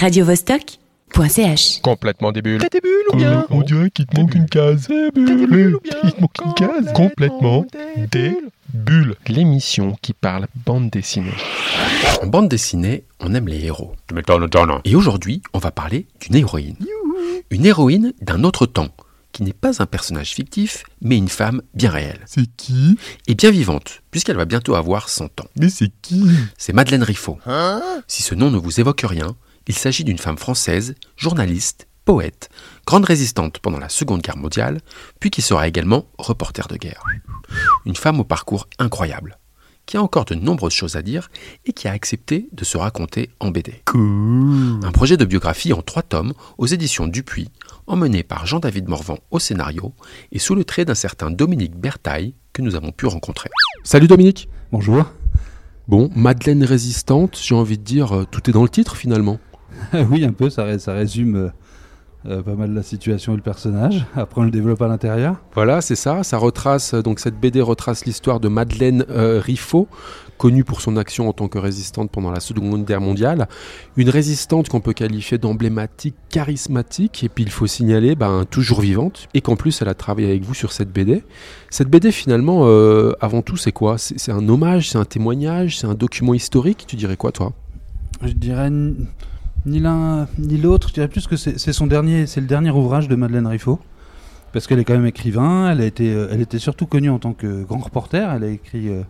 radiovostok.ch. Complètement des bulles. T'as des bulles ou bien On dirait qu'il te manque une case. Des bulles ou bien Il te manque une case. Complètement des bulles. L'émission qui parle bande dessinée. En bande dessinée, on aime les héros. Tu m'étonnes, John. Et aujourd'hui, on va parler d'une héroïne. Une héroïne d'un autre temps, qui n'est pas un personnage fictif, mais une femme bien réelle. C'est qui? Et bien vivante, puisqu'elle va bientôt avoir 100 ans. Mais c'est qui? C'est Madeleine Riffaut. Si ce nom ne vous évoque rien, il s'agit d'une femme française, journaliste, poète, grande résistante pendant la Seconde Guerre mondiale, puis qui sera également reporter de guerre. Une femme au parcours incroyable, qui a encore de nombreuses choses à dire et qui a accepté de se raconter en BD. Un projet de biographie en trois tomes aux éditions Dupuis, emmené par Jean-David Morvan au scénario et sous le trait d'un certain Dominique Bertaille que nous avons pu rencontrer. Salut Dominique. Bonjour. Bon, Madeleine résistante, j'ai envie de dire, euh, tout est dans le titre finalement. oui, un peu, ça, ré- ça résume euh, euh, pas mal la situation et le personnage. Après, on le développe à l'intérieur. Voilà, c'est ça. Ça retrace euh, donc cette BD retrace l'histoire de Madeleine euh, Riffaut, connue pour son action en tant que résistante pendant la Seconde Guerre mondiale. Une résistante qu'on peut qualifier d'emblématique, charismatique, et puis il faut signaler, ben, toujours vivante, et qu'en plus elle a travaillé avec vous sur cette BD. Cette BD finalement, euh, avant tout, c'est quoi? C'est un hommage, c'est un témoignage, c'est un document historique? Tu dirais quoi, toi? Je dirais ni l'un ni l'autre. Je dirais plus que c'est son dernier, c'est le dernier ouvrage de Madeleine Riffaut. Parce qu'elle est quand même écrivain. Elle a été, euh, elle était surtout connue en tant que grand reporter. Elle a écrit euh,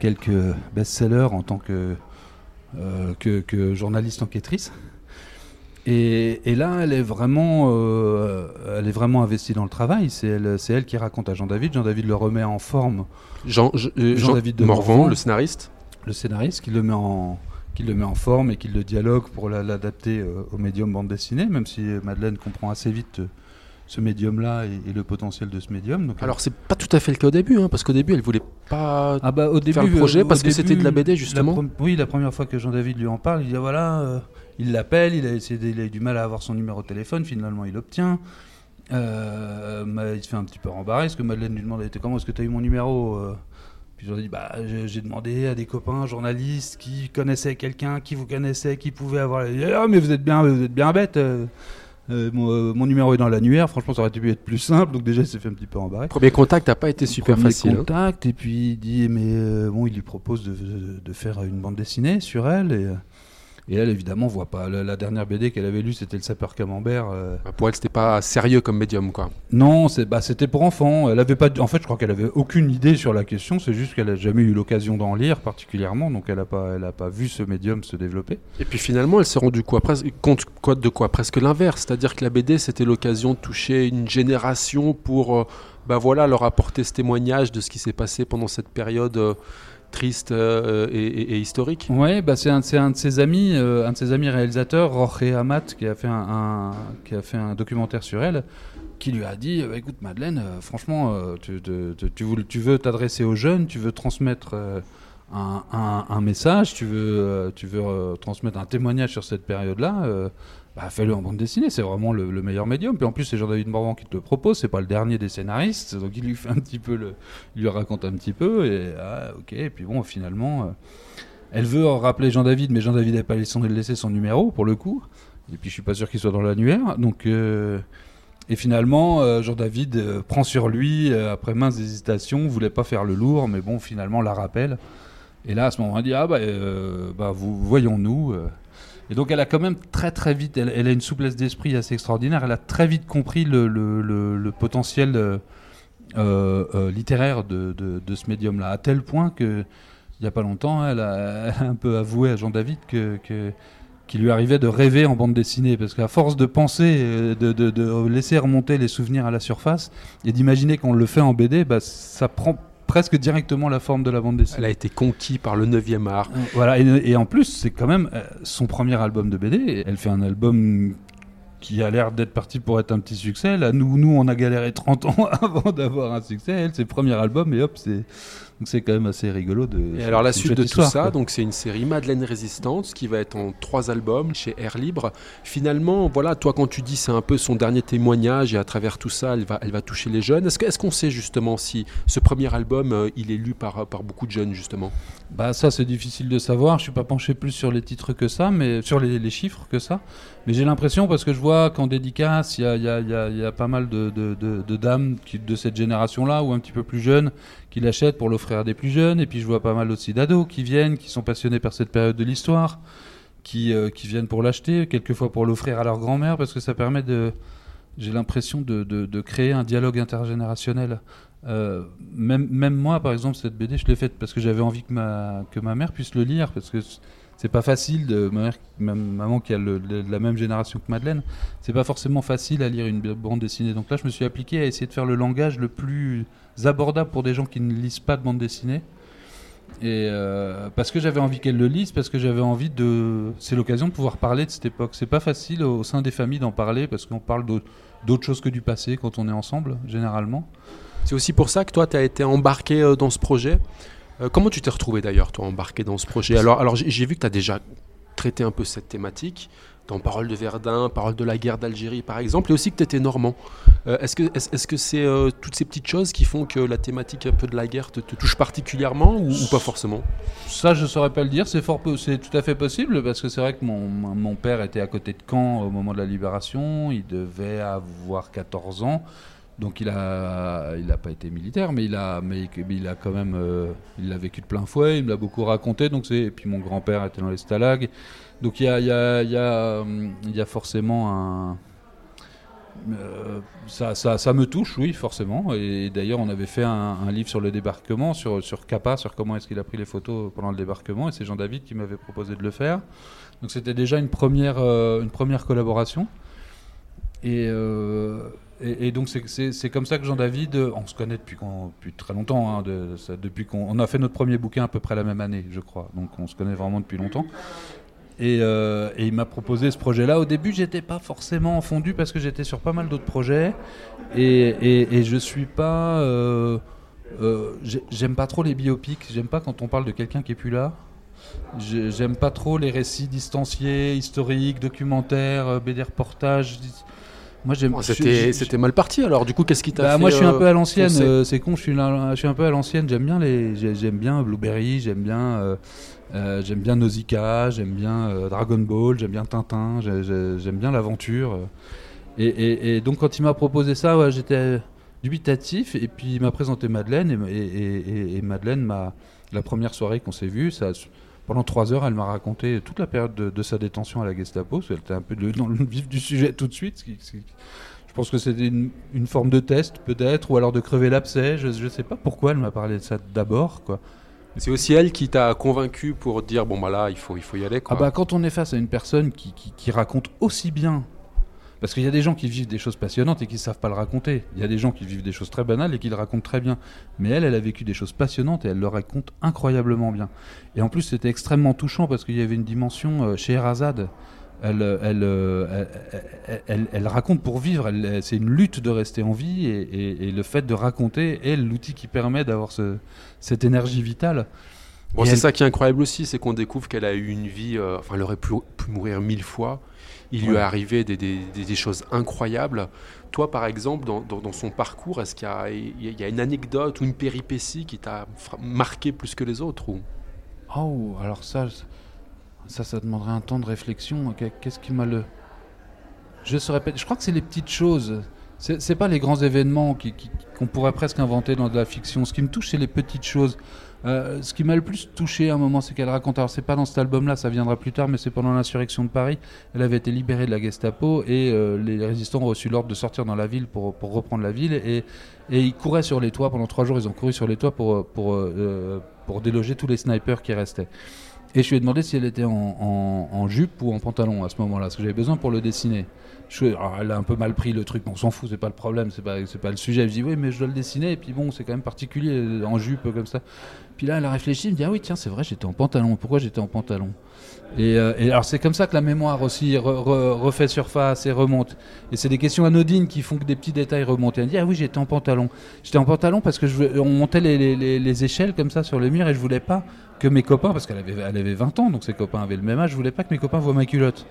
quelques best-sellers en tant que, euh, que, que journaliste enquêtrice. Et, et là, elle est vraiment, euh, elle est vraiment investie dans le travail. C'est elle, c'est elle qui raconte à Jean-David. Jean-David le remet en forme Jean, je- Jean- Jean-David de Morvan, Morvan. le scénariste? le scénariste qui le met en qui le met en forme et qui le dialogue pour la- l'adapter euh, au médium bande dessinée, même si Madeleine comprend assez vite euh, ce médium-là et, et le potentiel de ce médium. Donc, Alors c'est pas tout à fait le cas au début, hein, parce qu'au début elle voulait pas. ah bah, au début, faire le projet, euh, au parce que c'était de la BD, justement. la oui, la première fois que Jean-David lui en parle, il dit ah, voilà, euh, il l'appelle, il a essayé, de- il a eu du mal à avoir son numéro de téléphone, finalement il l'obtient. Euh, il se fait un petit peu rembarrer, parce que Madeleine lui demande T'es comment est-ce que tu as eu mon numéro Puis j'en dis bah j'ai j'ai demandé à des copains journalistes qui connaissaient quelqu'un, qui vous connaissait, qui pouvait avoir. Dit, Ah mais vous êtes bien, vous êtes bien bête. euh, euh, mon, euh, mon numéro est dans l'annuaire. Franchement, ça aurait pu être plus simple. Donc déjà, il s'est fait un petit peu embarrer. Premier contact n'a pas été super Premier facile. hein. contact et puis il dit mais bon il lui propose de, faire une bande dessinée sur elle et, et elle évidemment voit pas. La, la dernière BD qu'elle avait lue c'était le sapeur camembert euh, Bah, Pour elle c'était pas sérieux comme médium quoi. non c'est bah, c'était pour enfants. Elle avait pas en fait je crois qu'elle avait aucune idée sur la question. C'est juste qu'elle a jamais eu l'occasion d'en lire particulièrement. Donc elle a pas elle a pas vu ce médium se développer. Et puis finalement elle s'est rendue quoi, presque, compte quoi de quoi? Presque l'inverse, c'est-à-dire que la BD c'était l'occasion de toucher une génération pour euh, bah voilà leur apporter ce témoignage de ce qui s'est passé pendant cette période euh, triste euh, et, historique. Ouais, bah c'est un, de ses amis, euh, un de ses amis réalisateurs, Jorge Amat, qui a fait un, qui a fait un documentaire sur elle, qui lui a dit, euh, écoute Madeleine, franchement, tu, veux- t'adresser aux jeunes, tu veux transmettre un, message, tu veux, transmettre un témoignage sur cette période-là. Bah, fais-le en bande dessinée, c'est vraiment le, le meilleur médium. Puis en plus, c'est Jean-David Morvan qui te le propose, c'est pas le dernier des scénaristes, donc il lui fait un petit peu le, il lui raconte un petit peu, et ah, ok, et puis bon, finalement, euh, elle veut rappeler Jean-David, mais Jean-David n'avait pas laissé, son numéro pour le coup. Et puis je suis pas sûr qu'il soit dans l'annuaire. Donc, euh, et finalement, euh, Jean-David prend sur lui, après maintes hésitations, voulait pas faire le lourd, mais bon, finalement, la rappelle. Et là, à ce moment, elle dit Ah, bah, bah voyons-nous. Et donc, elle a quand même très très vite, elle, a une souplesse d'esprit assez extraordinaire. Elle a très vite compris le, potentiel euh, euh, euh, littéraire de, ce médium-là, à tel point que il n'y a pas longtemps, elle a, un peu avoué à Jean-David que, que- qu'il lui arrivait de rêver en bande dessinée, parce qu'à force de penser, de laisser remonter les souvenirs à la surface, et d'imaginer qu'on le fait en BD, bah, ça prend presque directement la forme de la bande dessinée. Elle a été conquise par le 9e art. Voilà, et, et en plus, c'est quand même euh, son premier album de BD. Elle fait un album qui a l'air d'être parti pour être un petit succès. Là, nous, nous, on a galéré 30 ans avant d'avoir un succès. Elle, c'est le premier album, et hop, c'est Donc c'est quand même assez rigolo de. Et alors la suite de tout histoire, ça, quoi. donc c'est une série Madeleine Résistance qui va être en trois albums chez Air Libre. Finalement, voilà, toi quand tu dis c'est un peu son dernier témoignage et à travers tout ça, elle va, elle va toucher les jeunes. Est-ce que- est-ce qu'on sait justement si ce premier album, euh, il est lu par, par beaucoup de jeunes justement? Bah ça c'est difficile de savoir. Je suis pas penché plus sur les titres que ça, mais sur les, les chiffres que ça. Mais j'ai l'impression parce que je vois qu'en dédicace, il y a, il y a- il y a- y a pas mal de, de- de- de dames qui, de cette génération-là ou un petit peu plus jeunes qui l'achètent pour l'offrir à des plus jeunes. Et puis je vois pas mal aussi d'ados qui viennent, qui sont passionnés par cette période de l'histoire, qui, euh, qui viennent pour l'acheter, quelquefois pour l'offrir à leur grand-mère parce que ça permet de, j'ai l'impression de, de- créer un dialogue intergénérationnel. Euh, même, même moi, par exemple, cette BD, je l'ai faite parce que j'avais envie que ma, que ma mère puisse le lire, parce que c'est pas facile, de, ma, mère, ma maman qui a la même génération que Madeleine, c'est pas forcément facile à lire une bande dessinée. Donc là, je me suis appliqué à essayer de faire le langage le plus abordable pour des gens qui ne lisent pas de bande dessinée. Et euh, parce que j'avais envie qu'elle le lise, parce que j'avais envie de. C'est l'occasion de pouvoir parler de cette époque. C'est pas facile au sein des familles d'en parler parce qu'on parle d'autres d'autres choses que du passé quand on est ensemble, généralement. C'est aussi pour ça que toi, tu as été embarqué euh, dans ce projet. Euh, comment tu t'es retrouvé d'ailleurs, toi, embarqué dans ce projet? Alors, j'ai vu que tu as déjà traité un peu cette thématique dans Parole de Verdun, Parole de la guerre d'Algérie, par exemple, et aussi que tu étais normand. Euh, Est-ce que c'est euh, toutes ces petites choses qui font que la thématique un peu de la guerre te, touche particulièrement ou, pas forcément? Ça, je saurais pas le dire. C'est tout à fait possible parce que c'est vrai que mon, mon père était à côté de Caen au moment de la libération. Il devait avoir 14 ans, donc il a, il a pas été militaire, mais il a, mais il a quand même, euh, il l'a vécu de plein fouet. Il me l'a beaucoup raconté. Donc c'est, et puis mon grand-père était dans les stalags. Donc il y a, il y a, il y a, hum, forcément un euh, ça, ça, ça me touche, oui, forcément. Et d'ailleurs, on avait fait un, livre sur le débarquement, sur, sur Kappa, sur comment est-ce qu'il a pris les photos pendant le débarquement. Et c'est Jean David qui m'avait proposé de le faire. Donc c'était déjà une première, euh, une première collaboration. Et, et, donc c'est- comme ça que Jean David, euh, on se connaît depuis, depuis très longtemps. hein, depuis qu'on on a fait notre premier bouquin à peu près la même année, je crois. Donc on se connaît vraiment depuis longtemps. Et, euh, et il m'a proposé ce projet-là. Au début, j'étais pas forcément fondu parce que j'étais sur pas mal d'autres projets. Et, et, je suis pas. euh, euh, j'ai- J'aime pas trop les biopics. J'aime pas quand on parle de quelqu'un qui est plus là. J'aime pas trop les récits distanciés, historiques, documentaires, euh, BD reportages. Moi, j'aime. Je- C'était mal parti alors. Du coup, qu'est-ce qui t'a bah, fait moi, je suis un euh, peu à l'ancienne. euh, c'est con, je suis, là- je suis un peu à l'ancienne. J'aime bien les, j'ai- j'aime bien Blueberry, j'aime bien, euh, euh, j'aime bien Nausicaa, j'aime bien euh, Dragon Ball, j'aime bien Tintin, j'ai- j'ai- j'aime bien l'aventure. Et, et- et donc, quand il m'a proposé ça, ouais, j'étais dubitatif. Et puis, il m'a présenté Madeleine. Et, Madeleine m'a, la première soirée qu'on s'est vu, ça. Pendant trois heures, elle m'a raconté toute la période de, de sa détention à la Gestapo. parce qu'elle était un peu de- dans le vif du sujet tout de suite. ce qui- ce qui- je pense que c'était une, une forme de test, peut-être, ou alors de crever l'abcès. Je ne sais pas pourquoi elle m'a parlé de ça d'abord. quoi. C'est aussi elle qui t'a convaincu pour dire bon bah là il faut il faut y aller Ah bah, quand on est face à une personne qui, qui- qui raconte aussi bien, parce qu'il y a des gens qui vivent des choses passionnantes et qui ne savent pas le raconter. Il y a des gens qui vivent des choses très banales et qui le racontent très bien. Mais elle, elle a vécu des choses passionnantes et elle le raconte incroyablement bien. Et en plus, c'était extrêmement touchant parce qu'il y avait une dimension euh, chez Erazade. Elle, euh, euh, elle, elle- elle- elle raconte pour vivre. C'est une lutte de rester en vie et, le fait de raconter est l'outil qui permet d'avoir ce- cette énergie vitale. Bon, c'est elle- ça qui est incroyable aussi, c'est qu'on découvre qu'elle a eu une vie, euh, enfin, elle aurait pu, pu mourir mille fois. Il lui est arrivé des, des- des- des choses incroyables. Toi, par exemple, dans, dans- dans son parcours, est-ce qu'il y a, y une anecdote ou une péripétie qui t'a marqué plus que les autres ou... Oh, alors ça, ça, ça demanderait un temps de réflexion. Qu'est- Qu'est-ce qui m'a le. Je saurais pas. Je crois que c'est les petites choses. C'est pas les grands événements qui- qu'on pourrait presque inventer dans de la fiction. Ce qui me touche, c'est les petites choses. Euh, ce qui m'a le plus touché à un moment, c'est qu'elle raconte. Alors, c'est pas dans cet album-là, ça viendra plus tard, mais c'est pendant l'insurrection de Paris. Elle avait été libérée de la Gestapo et euh, les résistants ont reçu l'ordre de sortir dans la ville pour, reprendre la ville. Et, ils couraient sur les toits. Pendant trois jours, ils ont couru sur les toits pour, euh, pour déloger tous les snipers qui restaient. Et je lui ai demandé si elle était en, en- jupe ou en pantalon à ce moment-là, parce que j'avais besoin pour le dessiner. Alors, elle a un peu mal pris le truc, mais on s'en fout, c'est pas le problème, c'est pas, pas le sujet. Je dis oui, mais je dois le dessiner, et puis bon, c'est quand même particulier en jupe comme ça. Puis là, elle a réfléchi, elle me dit ah oui, tiens, c'est vrai, j'étais en pantalon. Pourquoi j'étais en pantalon? Et, euh, et alors c'est comme ça que la mémoire aussi re- re- refait surface et remonte. Et c'est des questions anodines qui font que des petits détails remontent. Et me dit ah oui j'étais en pantalon. J'étais en pantalon parce que on montait les, les- les- les échelles comme ça sur le mur et je voulais pas que mes copains, parce qu'elle avait, elle avait 20 ans donc ses copains avaient le même âge, je voulais pas que mes copains voient ma culotte.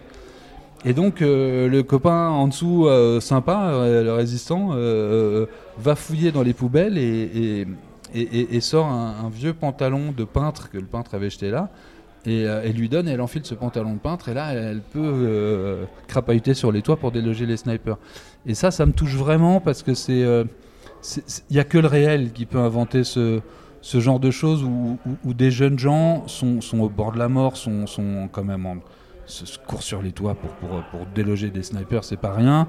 Et donc euh, le copain en dessous, euh, sympa, le résistant, va fouiller dans les poubelles et, sort un vieux pantalon de peintre que le peintre avait jeté là. Et, euh, et lui donne, elle enfile ce pantalon de peintre, et là elle, elle peut euh, crapahuter sur les toits pour déloger les snipers. Et ça, ça me touche vraiment parce que c'est. euh, Il n'y a que le réel qui peut inventer ce, genre de choses où, des jeunes gens sont, au bord de la mort, sont, quand même en. se, courent sur les toits pour, pour déloger des snipers, c'est pas rien.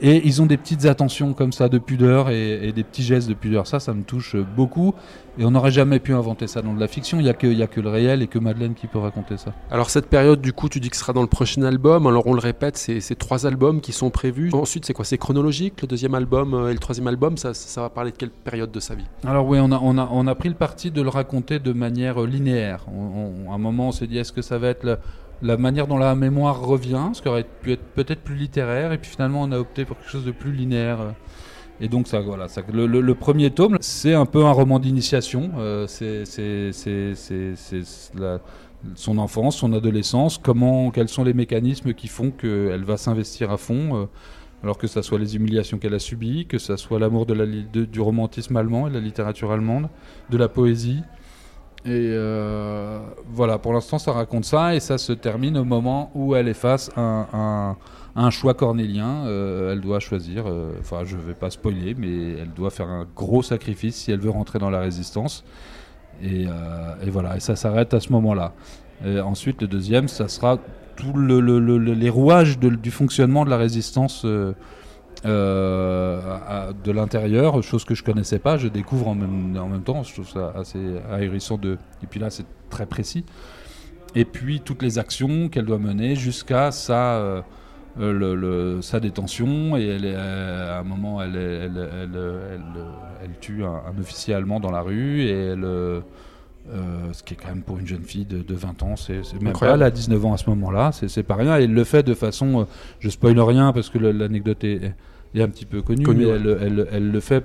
Et ils ont des petites attentions comme ça de pudeur et, et des petits gestes de pudeur. Ça, ça me touche beaucoup. Et on n'aurait jamais pu inventer ça dans de la fiction. Il n'y a, que- y a que le réel et que Madeleine qui peut raconter ça. Alors cette période, du coup, tu dis que ce sera dans le prochain album. Alors on le répète, c'est trois albums qui sont prévus. Ensuite, c'est quoi? C'est chronologique, le deuxième album euh, et le troisième album? Ça, ça va parler de quelle période de sa vie? Alors oui, on a, on, a, on a pris le parti de le raconter de manière euh, linéaire. On- on- à un moment, on s'est dit, est-ce que ça va être la, la manière dont la mémoire revient, ce qui aurait pu être peut-être plus littéraire, et puis finalement, on a opté pour quelque chose de plus linéaire. Et donc, ça, voilà, le, premier tome, c'est un peu un roman d'initiation. euh, c'est son enfance, son adolescence, comment, quels sont les mécanismes qui font qu'elle va s'investir à fond. euh, alors que ça soit les humiliations qu'elle a subies, que ça soit l'amour du romantisme allemand et de la littérature allemande, de la poésie. Et euh, voilà, pour l'instant, ça raconte ça et ça se termine au moment où elle est face à un, un- un choix cornélien. Euh, elle doit choisir, euh, enfin, je vais pas spoiler, mais elle doit faire un gros sacrifice si elle veut rentrer dans la résistance. Et, euh, et voilà, et ça s'arrête à ce moment-là. Ensuite, le deuxième, ça sera tout le, le- le- le- les rouages de- du fonctionnement de la résistance euh, à- de l'intérieur, chose que je connaissais pas, je découvre en même, en même temps, je trouve ça assez ahurissant de... Et puis là, c'est très précis. Et puis toutes les actions qu'elle doit mener jusqu'à sa, euh, euh, le- le- sa détention. Et elle est, euh, à un moment, elle, est- elle, elle, elle, elle tue un, un officier allemand dans la rue et elle... euh, euh, ce qui est quand même pour une jeune fille de, de 20 ans, c'est même pas, elle a 19 ans à ce moment-là, c'est c'est pas rien. Et elle le fait de façon, euh, je spoil rien parce que l'anecdote est, est un petit peu connue, mais ouais. elle, elle- elle le fait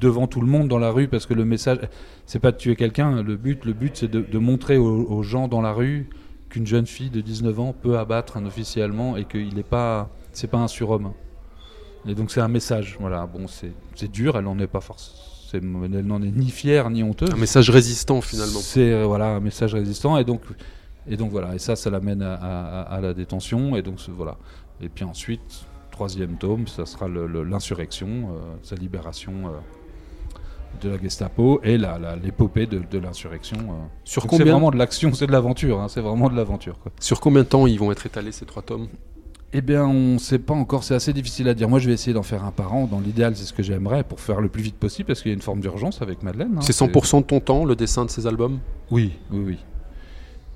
devant tout le monde dans la rue parce que le message, c'est pas de tuer quelqu'un. Le but, le but, c'est de, de montrer aux, aux gens dans la rue qu'une jeune fille de 19 ans peut abattre un officier allemand et qu'il n'est pas, c'est pas un surhomme. Et donc c'est un message. Voilà. Bon, c'est dur. Elle n'en est pas forcément. Elle n'en est ni fière ni honteuse. Un message résistant finalement. C'est euh, voilà un message résistant et donc et donc voilà et ça ça l'amène à, à- à la détention et donc voilà et puis ensuite troisième tome ça sera l'insurrection euh, sa libération euh, de la Gestapo et l'épopée de, de l'insurrection. euh. Sur C'est vraiment de l'action, c'est de l'aventure, hein, c'est vraiment de l'aventure. sur combien de temps ils vont être étalés ces trois tomes? Eh bien, on ne sait pas encore, c'est assez difficile à dire. Moi, je vais essayer d'en faire un par an. Dans l'idéal, c'est ce que j'aimerais pour faire le plus vite possible parce qu'il y a une forme d'urgence avec Madeleine. hein. C'est 100% de ton temps, le dessin de ces albums? Oui, oui, oui.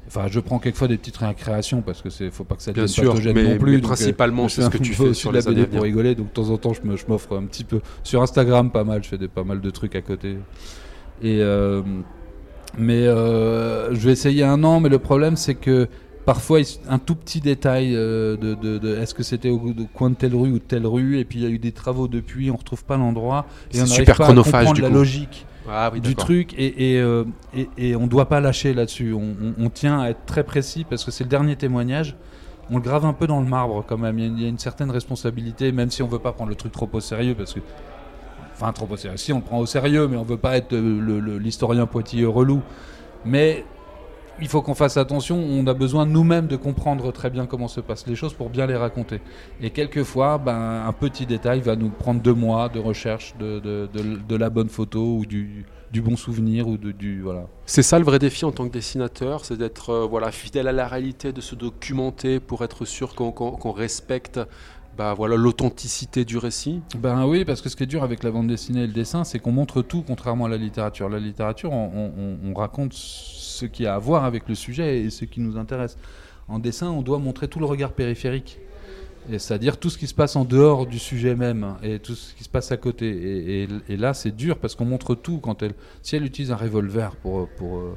Enfin, je prends quelquefois des petites récréations parce que c'est faut pas que ça devienne pathogène mais, non plus. mais euh, principalement je c'est ce que tu fais sur la BD à pour rigoler. Donc de temps en temps, je m'offre un petit peu sur Instagram, pas mal. Je fais des, pas mal de trucs à côté. Et euh, mais euh, je vais essayer un an. Mais le problème, c'est que parfois, un tout petit détail euh, de, de- de- est-ce que c'était au, coin de telle rue ou de telle rue, et puis il y a eu des travaux depuis, on retrouve pas l'endroit, et on n'arrive super pas à chronophage, comprendre du la coup. logique Ah oui, du truc et, et, euh, et, et on doit pas lâcher là-dessus. On, on- on tient à être très précis parce que c'est le dernier témoignage. On le grave un peu dans le marbre quand même. Il y a une, certaine responsabilité, même si on veut pas prendre le truc trop au sérieux parce que. Enfin, trop au sérieux. Si, on le prend au sérieux, mais on veut pas être euh, l'historien pointilleux relou. Mais il faut qu'on fasse attention. On a besoin nous-mêmes de comprendre très bien comment se passent les choses pour bien les raconter. Et quelquefois, ben, un petit détail va nous prendre deux mois de recherche de, de, la bonne photo ou du, du bon souvenir ou de, du voilà. C'est ça le vrai défi en tant que dessinateur, c'est d'être euh, voilà, fidèle à la réalité, de se documenter pour être sûr qu'on respecte bah voilà l'authenticité du récit. Ben oui, parce que ce qui est dur avec la bande dessinée et le dessin, c'est qu'on montre tout, contrairement à la littérature. La littérature, on, on- on raconte ce qui a à voir avec le sujet et ce qui nous intéresse. En dessin, on doit montrer tout le regard périphérique. C'est-à-dire tout ce qui se passe en dehors du sujet même et tout ce qui se passe à côté. Et, et- et là, c'est dur parce qu'on montre tout. Quand elle, si elle utilise un revolver pour, pour, euh,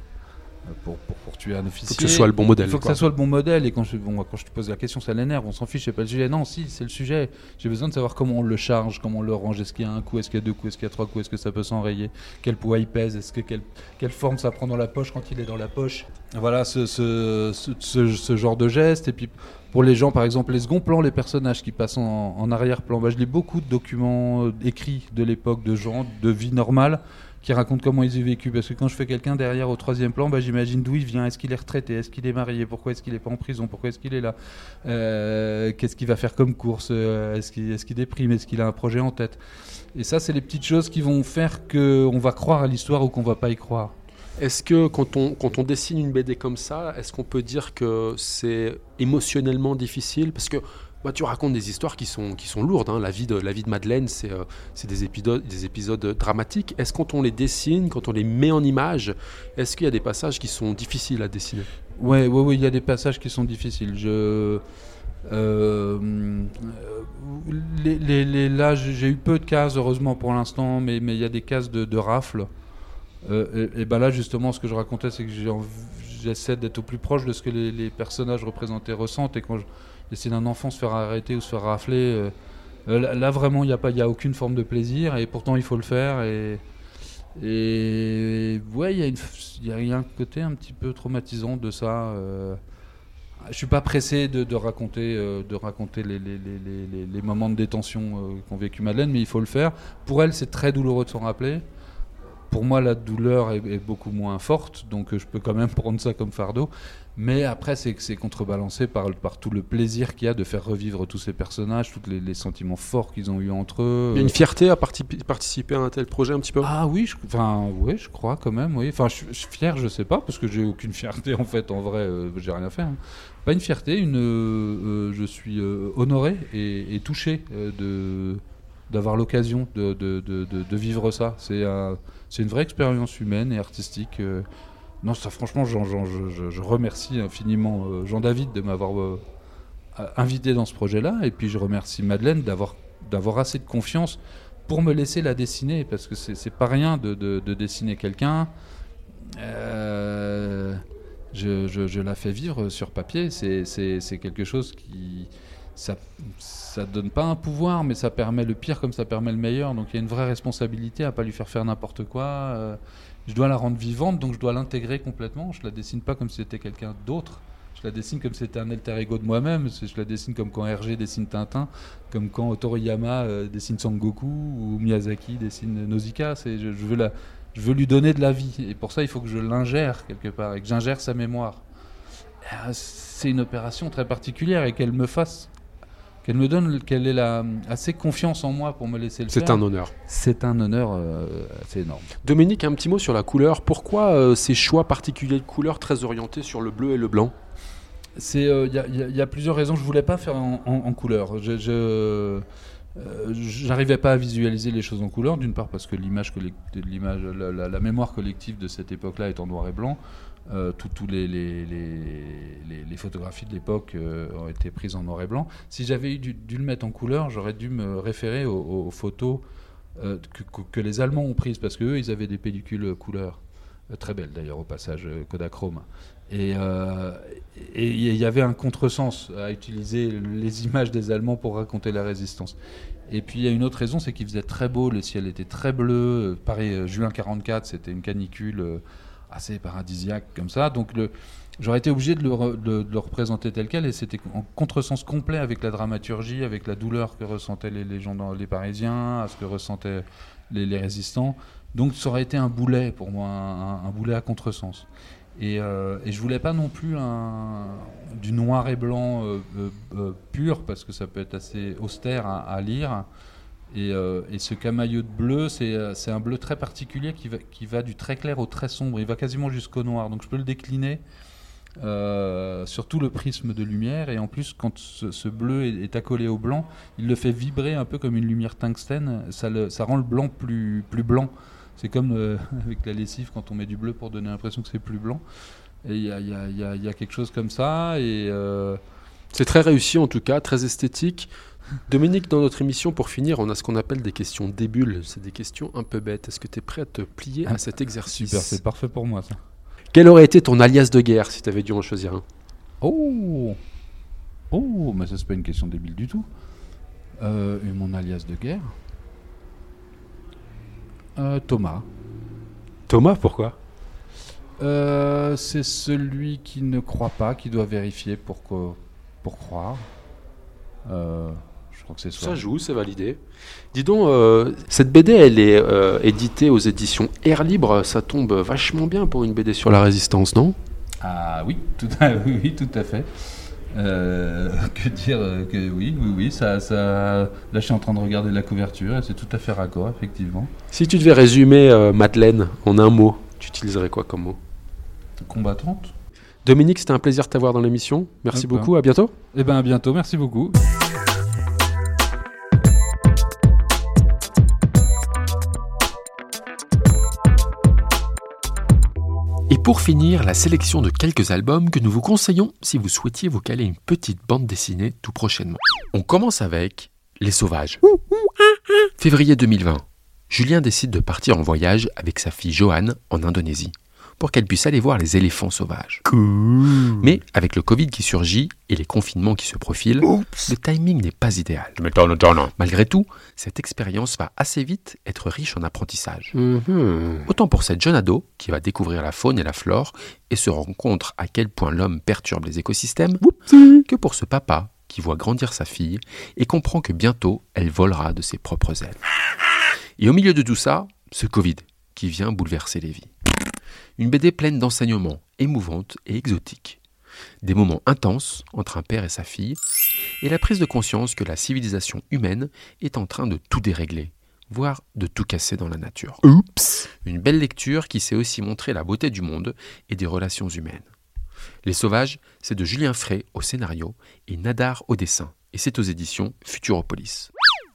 pour, pour, pour tuer un officier, Faut que ce soit le bon modèle. il faut que ça soit le bon modèle. Et quand je, bon, quand je te pose la question, ça l'énerve. On s'en fiche, c'est pas le sujet. Non, si, c'est le sujet. J'ai besoin de savoir comment on le charge, comment on le range. Est-ce qu'il y a un coup, est-ce qu'il y a deux coups, est-ce qu'il y a trois coups, est-ce que ça peut s'enrayer? Quel poids il pèse? Est-ce que quelle, quelle forme ça prend dans la poche quand il est dans la poche? Voilà, ce, ce, ce, ce- ce genre de geste. Et puis pour les gens, par exemple, les seconds plans, les personnages qui passent en, en arrière-plan. Bah, je lis beaucoup de documents euh, écrits de l'époque, de gens, de vie normale qui racontent comment ils ont vécu. Parce que quand je fais quelqu'un derrière au troisième plan, bah, j'imagine d'où il vient. Est-ce qu'il est retraité? Est-ce qu'il est marié? Pourquoi est-ce qu'il n'est pas en prison? Pourquoi est-ce qu'il est là? Euh, Qu'est-ce qu'il va faire comme course? Euh, Est-ce qu'il est qu'il déprime? Est-ce qu'il a un projet en tête? Et ça, c'est les petites choses qui vont faire qu'on va croire à l'histoire ou qu'on va pas y croire. Est-ce que quand on, quand on dessine une BD comme ça, est-ce qu'on peut dire que c'est émotionnellement difficile? Parce que bah, tu racontes des histoires qui sont, qui sont lourdes. hein. La, vie de, la vie de Madeleine, c'est euh, des épisodes, des épisodes dramatiques. Est-ce quand on les dessine, quand on les met en image, est-ce qu'il y a des passages qui sont difficiles à dessiner? Ouais, ouais, ouais, il y a des passages qui sont difficiles. Je, euh, euh, les, les- là, j'ai eu peu de cases, heureusement pour l'instant, mais il y a des cases de, de rafle. Euh, et, et ben là, justement, ce que je racontais, c'est que j'essaie d'être au plus proche de ce que les, les personnages représentés ressentent. Et quand je dessine un enfant se faire arrêter ou se faire rafler, euh, euh, là, vraiment, il n'y a, a aucune forme de plaisir. Et pourtant, il faut le faire. Et, et ouais, il y, a y a- un côté un petit peu traumatisant de ça. euh. Je suis pas pressé de, raconter, euh, de raconter les, les- moments de détention euh, qu'ont vécu Madeleine, mais il faut le faire. Pour elle, c'est très douloureux de s'en rappeler. Pour moi, la douleur est, est beaucoup moins forte, donc euh, je peux quand même prendre ça comme fardeau. Mais après, c'est que c'est contrebalancé par, par tout le plaisir qu'il y a de faire revivre tous ces personnages, tous les, les sentiments forts qu'ils ont eu entre eux. Il y a une fierté à partici- participer à un tel projet un petit peu? Ah oui, je, enfin, oui, je crois quand même, oui. Enfin, je, suis- je fier, je sais pas, parce que j'ai aucune fierté en fait, en vrai, euh, j'ai rien fait. hein. Pas une fierté, une, euh, euh, je suis euh, honoré et, et touché de d'avoir l'occasion de, de, de, de- de vivre ça. C'est un- c'est une vraie expérience humaine et artistique. euh. Non, ça, franchement, je, remercie infiniment euh, Jean-David de m'avoir euh, invité dans ce projet-là, et puis je remercie Madeleine d'avoir d'avoir assez de confiance pour me laisser la dessiner, parce que c'est pas rien de, de- de dessiner quelqu'un. Je, je- la fais vivre sur papier, c'est quelque chose qui. Ça, ça donne pas un pouvoir, mais ça permet le pire comme ça permet le meilleur. Donc il y a une vraie responsabilité à pas lui faire faire n'importe quoi. Euh, je dois la rendre vivante, donc je dois l'intégrer complètement. Je la dessine pas comme si c'était quelqu'un d'autre. Je la dessine comme si c'était un alter ego de moi-même. Je la dessine comme quand Hergé dessine Tintin, comme quand Toriyama euh, dessine Sangoku ou Miyazaki dessine Nausicaa. Je, veux je veux lui donner de la vie. Et pour ça, il faut que je l'ingère quelque part et que j'ingère sa mémoire. Ah, C'est une opération très particulière et qu'elle me fasse, qu'elle me donne, qu'elle ait la, assez confiance en moi pour me laisser le C'est faire. un honneur. C'est un honneur euh, assez énorme. Dominique, un petit mot sur la couleur. Pourquoi euh, ces choix particuliers de couleurs très orientés sur le bleu et le blanc? C'est, il y, a- y a- y a plusieurs raisons. Je voulais pas faire en, en- en couleur. Je, je, euh, j'arrivais pas à visualiser les choses en couleur. D'une part parce que l'image l'image, la, la- la mémoire collective de cette époque-là est en noir et blanc. Euh, tout- tous les, photographies de l'époque euh, ont été prises en noir et blanc. Si j'avais dû, le mettre en couleur, j'aurais dû me référer aux, photos euh, que, les Allemands ont prises parce qu'eux, ils avaient des pellicules couleur. Très belles d'ailleurs au passage, Kodachrome. Et il y avait un contresens à utiliser les images des Allemands pour raconter la résistance. Et puis il y a une autre raison, c'est qu'il faisait très beau, le ciel était très bleu. Pareil, juin 44, c'était une canicule assez paradisiaque comme ça. Donc j'aurais été obligé de le, représenter tel quel, et c'était en contresens complet avec la dramaturgie, avec la douleur que ressentaient les, gens, dans, les Parisiens, à ce que ressentaient les, résistants. Donc ça aurait été un boulet pour moi, un, boulet à contresens. Et, euh, et je voulais pas non plus du noir et blanc euh, euh, euh, pur parce que ça peut être assez austère à lire. Et, euh, et ce camailleux de bleu, c'est euh, c'est un bleu très particulier qui va, du très clair au très sombre. Il va quasiment jusqu'au noir. Donc je peux le décliner euh, surtout le prisme de lumière. Et en plus, quand ce, bleu est, accolé au blanc, il le fait vibrer un peu comme une lumière tungstène. Ça, rend le blanc plus, blanc. C'est comme avec la lessive quand on met du bleu pour donner l'impression que c'est plus blanc. Et il y y a- quelque chose comme ça. Et C'est très réussi en tout cas, très esthétique. Dominique, dans notre émission, pour finir, on a ce qu'on appelle des questions débules. C'est des questions un peu bêtes. Est-ce que tu es prêt à te plier à cet exercice super, c'est parfait pour moi ça. Quel aurait été ton alias de guerre si tu avais dû en choisir un? Oh Oh, mais ça c'est pas une question débile du tout. Euh, et mon alias de guerre? Euh, Thomas. Thomas, pourquoi? Euh, c'est celui qui ne croit pas, qui doit vérifier pour, que- pour croire. Euh, je crois que c'est ça. Ça joue, c'est validé. Dis donc, euh, cette BD, elle est euh, éditée aux éditions Air Libre. Ça tombe vachement bien pour une BD sur la résistance, non? Ah oui, tout à, oui, oui, tout à fait. Euh, que dire que oui, oui, oui, ça, ça. Là, je suis en train de regarder la couverture et c'est tout à fait raccord, effectivement. Si tu devais résumer euh, Madeleine en un mot, tu utiliserais quoi comme mot? Combattante. Dominique, c'était un plaisir de t'avoir dans l'émission. Merci beaucoup, à bientôt. Eh ben, à bientôt. Merci beaucoup. Et pour finir, la sélection de quelques albums que nous vous conseillons si vous souhaitiez vous caler une petite bande dessinée tout prochainement. On commence avec Les Sauvages. Février 2020. Julien décide de partir en voyage avec sa fille Joanne en Indonésie pour qu'elle puisse aller voir les éléphants sauvages. Mais avec le Covid qui surgit et les confinements qui se profilent, le timing n'est pas idéal. Malgré tout, cette expérience va assez vite être riche en apprentissage. Mhm. Autant pour cette jeune ado qui va découvrir la faune et la flore et se rend compte à quel point l'homme perturbe les écosystèmes, que pour ce papa qui voit grandir sa fille et comprend que bientôt elle volera de ses propres ailes. Et au milieu de tout ça, ce Covid qui vient bouleverser les vies. Une BD pleine d'enseignements, émouvante et exotique. Des moments intenses entre un père et sa fille, et la prise de conscience que la civilisation humaine est en train de tout dérégler, voire de tout casser dans la nature. Oups Une belle lecture qui sait aussi montrer la beauté du monde et des relations humaines. Les Sauvages, c'est de Julien Frey au scénario et Nadar au dessin, et c'est aux éditions Futuropolis.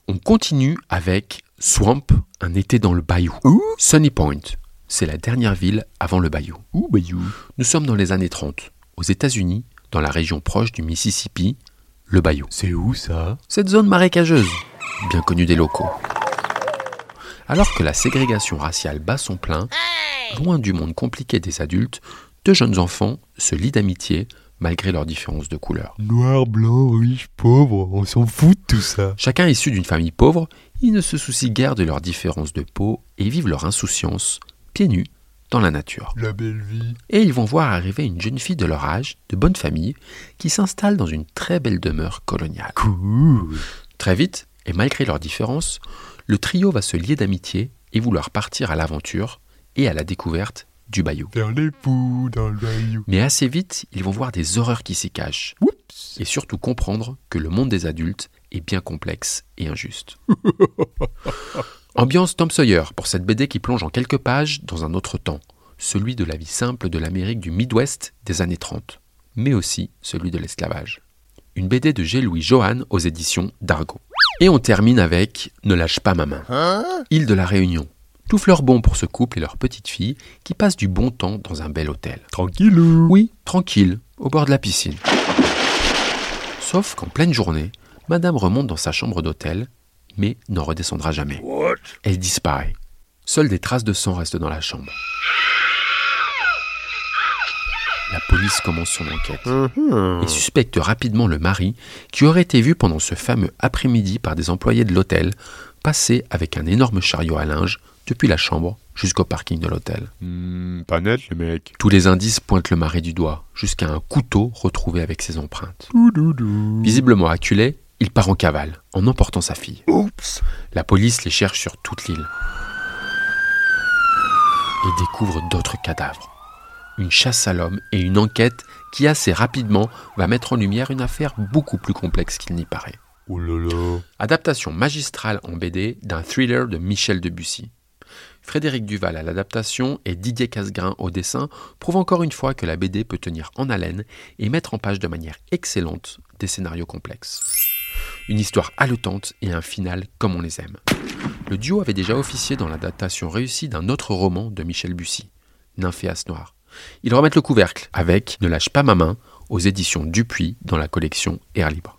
On continue avec Swamp, un été dans le bayou. Sunny Point, c'est la dernière ville avant le bayou. Ouh, bayou? Nous sommes dans les années 30, aux États-Unis, dans la région proche du Mississippi, le bayou. C'est où ça? Cette zone marécageuse, bien connue des locaux. Alors que la ségrégation raciale bat son plein, loin du monde compliqué des adultes, deux jeunes enfants se lient d'amitié malgré leurs différences de couleur. Noir, blanc, riche, pauvre, on s'en fout de tout ça. Chacun issu d'une famille pauvre, ils ne se soucient guère de leurs différences de peau et vivent leur insouciance, pieds nus, dans la nature. La belle vie. Et ils vont voir arriver une jeune fille de leur âge, de bonne famille, qui s'installe dans une très belle demeure coloniale. Cool. Très vite, et malgré leurs différences, le trio va se lier d'amitié et vouloir partir à l'aventure et à la découverte du bayou. Faire les poux dans le bayou. Mais assez vite, ils vont voir des horreurs qui s'y cachent Oups. et surtout comprendre que le monde des adultes est bien complexe et injuste. Ambiance Tom Sawyer pour cette BD qui plonge en quelques pages dans un autre temps, celui de la vie simple de l'Amérique du Midwest des années 30, mais aussi celui de l'esclavage. Une BD de G. Louis Johan aux éditions d'Argo. Et on termine avec Ne lâche pas ma main. Île de la Réunion. Tout fleur bon pour ce couple et leur petite fille qui passent du bon temps dans un bel hôtel. Tranquillou. Oui, tranquille, au bord de la piscine. Sauf qu'en pleine journée, Madame remonte dans sa chambre d'hôtel, mais n'en redescendra jamais. Elle disparaît. Seules des traces de sang restent dans la chambre. La police commence son enquête Mhm. et suspecte rapidement le mari qui aurait été vu pendant ce fameux après-midi par des employés de l'hôtel passer avec un énorme chariot à linge depuis la chambre jusqu'au parking de l'hôtel. Hmm, pas net, les mecs. Tous les indices pointent le mari du doigt, jusqu'à un couteau retrouvé avec ses empreintes. Visiblement acculé, il part en cavale, en emportant sa fille. Oups. La police les cherche sur toute l'île et découvre d'autres cadavres. Une chasse à l'homme et une enquête qui assez rapidement va mettre en lumière une affaire beaucoup plus complexe qu'il n'y paraît. Là. Adaptation magistrale en BD d'un thriller de Michel Debussy. Frédéric Duval à l'adaptation et Didier Casgrain au dessin prouvent encore une fois que la BD peut tenir en haleine et mettre en page de manière excellente des scénarios complexes. Une histoire haletante et un final comme on les aime. Le duo avait déjà officié dans l'adaptation réussie d'un autre roman de Michel Bussy, Nymphéas Noir. Ils remettent le couvercle avec Ne lâche pas ma main aux éditions Dupuis dans la collection Air Libre.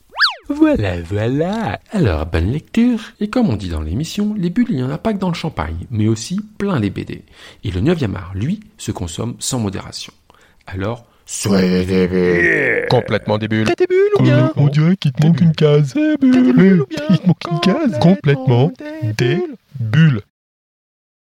Voilà, voilà. Alors, bonne lecture. Et comme on dit dans l'émission, les bulles, il n'y en a pas que dans le champagne, mais aussi plein les BD. Et le 9e art, lui, se consomme sans modération. Alors, soyez des bulles. Complètement des bulles. T'as des bulles ou bien On dirait qu'il te manque une case. T'as des bulles ou bien Il te manque une case. Complètement des bulles.